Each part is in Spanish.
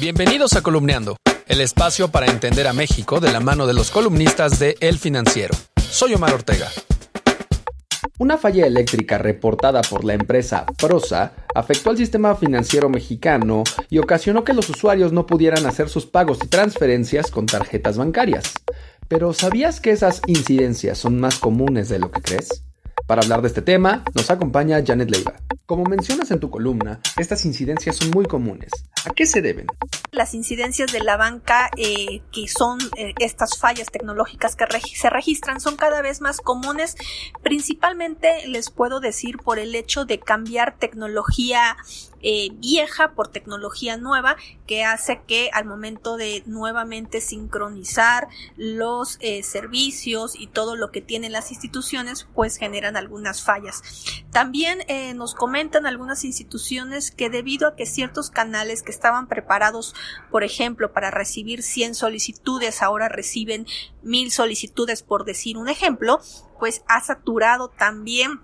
Bienvenidos a Columneando, el espacio para entender a México de la mano de los columnistas de El Financiero. Soy Omar Ortega. Una falla eléctrica reportada por la empresa Prosa afectó al sistema financiero mexicano y ocasionó que los usuarios no pudieran hacer sus pagos y transferencias con tarjetas bancarias. Pero ¿sabías que esas incidencias son más comunes de lo que crees? Para hablar de este tema, nos acompaña Janet Leiva. Como mencionas en tu columna, estas incidencias son muy comunes. ¿A qué se deben? Las incidencias de la banca, eh, que son eh, estas fallas tecnológicas que se registran, son cada vez más comunes. Principalmente les puedo decir por el hecho de cambiar tecnología eh, vieja por tecnología nueva que hace que al momento de nuevamente sincronizar los servicios y todo lo que tienen las instituciones pues generan algunas fallas. También nos comentan algunas instituciones que debido a que ciertos canales que estaban preparados, por ejemplo, para recibir 100 solicitudes, ahora reciben 1000 solicitudes, por decir un ejemplo, pues ha saturado también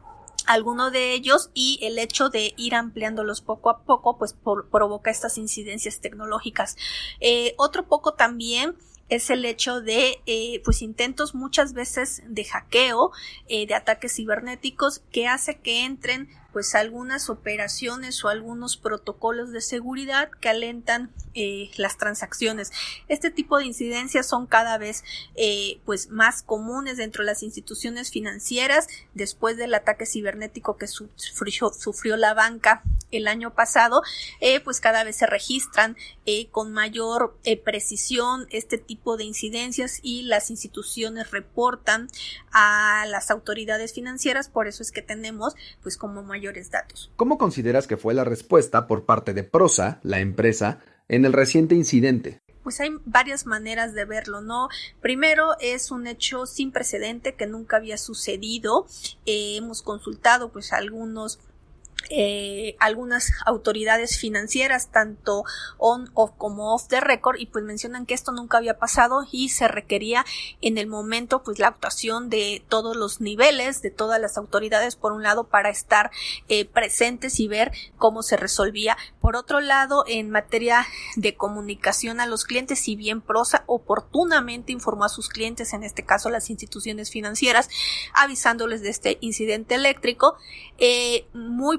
alguno de ellos y el hecho de ir ampliándolos poco a poco pues provoca estas incidencias tecnológicas. Eh, otro poco también es el hecho de eh, pues intentos muchas veces de hackeo eh, de ataques cibernéticos que hace que entren pues algunas operaciones o algunos protocolos de seguridad que alentan eh, las transacciones. Este tipo de incidencias son cada vez eh, pues más comunes dentro de las instituciones financieras después del ataque cibernético que sufrió, sufrió la banca el año pasado, eh, pues cada vez se registran con mayor precisión este tipo de incidencias y las instituciones reportan a las autoridades financieras, por eso es que tenemos pues como mayor datos. ¿Cómo consideras que fue la respuesta por parte de Prosa, la empresa, en el reciente incidente? pues hay varias maneras de verlo, ¿no? Primero es un hecho sin precedente que nunca había sucedido. Eh, hemos consultado pues algunos eh, algunas autoridades financieras, tanto on off como off the record, y pues mencionan que esto nunca había pasado y se requería en el momento pues la actuación de todos los niveles, de todas las autoridades, por un lado, para estar eh, presentes y ver cómo se resolvía. Por otro lado, en materia de comunicación a los clientes, si bien Prosa oportunamente informó a sus clientes, en este caso las instituciones financieras, avisándoles de este incidente eléctrico, eh, muy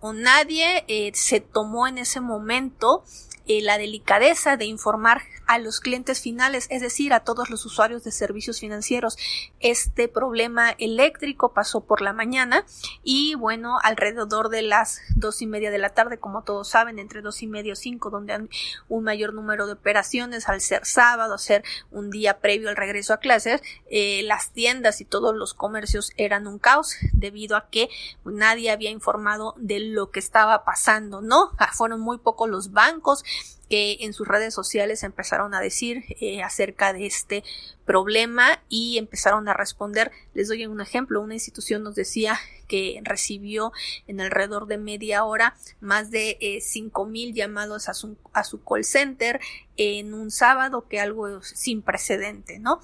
o nadie eh, se tomó en ese momento eh, la delicadeza de informar a los clientes finales, es decir, a todos los usuarios de servicios financieros. Este problema eléctrico pasó por la mañana y bueno, alrededor de las dos y media de la tarde, como todos saben, entre dos y media o cinco, donde hay un mayor número de operaciones, al ser sábado, ser un día previo al regreso a clases, eh, las tiendas y todos los comercios eran un caos debido a que nadie había informado de lo que estaba pasando, ¿no? Ah, fueron muy pocos los bancos que en sus redes sociales empezaron a decir eh, acerca de este problema y empezaron a responder. Les doy un ejemplo. Una institución nos decía que recibió en alrededor de media hora más de eh, mil llamados a su, a su call center en un sábado, que algo sin precedente, ¿no?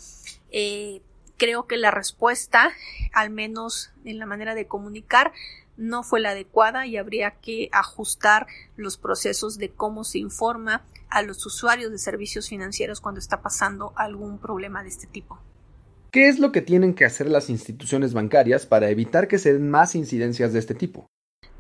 Eh, creo que la respuesta, al menos en la manera de comunicar, no fue la adecuada y habría que ajustar los procesos de cómo se informa a los usuarios de servicios financieros cuando está pasando algún problema de este tipo. ¿Qué es lo que tienen que hacer las instituciones bancarias para evitar que se den más incidencias de este tipo?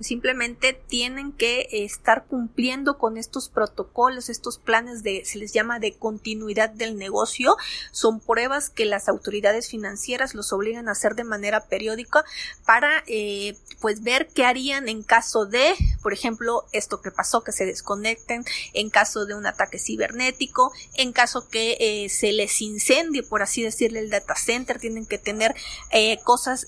Simplemente tienen que estar cumpliendo con estos protocolos, estos planes de, se les llama de continuidad del negocio, son pruebas que las autoridades financieras los obligan a hacer de manera periódica para eh, pues ver qué harían en caso de, por ejemplo, esto que pasó, que se desconecten, en caso de un ataque cibernético, en caso que eh, se les incendie, por así decirle, el data center, tienen que tener eh, cosas,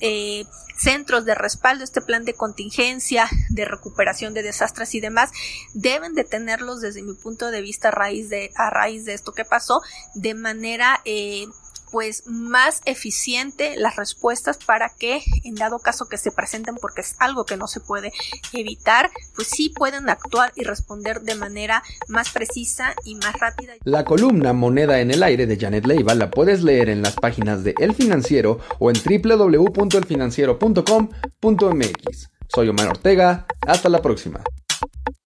centros de respaldo, este plan de contingencia, de recuperación de desastres y demás, deben de tenerlos desde mi punto de vista a raíz de, a raíz de esto que pasó, de manera eh, pues más eficiente las respuestas para que en dado caso que se presenten porque es algo que no se puede evitar pues sí puedan actuar y responder de manera más precisa y más rápida. La columna Moneda en el aire de Janet Leiva la puedes leer en las páginas de El Financiero o en www.elfinanciero.com.mx. Soy Omar Ortega, hasta la próxima.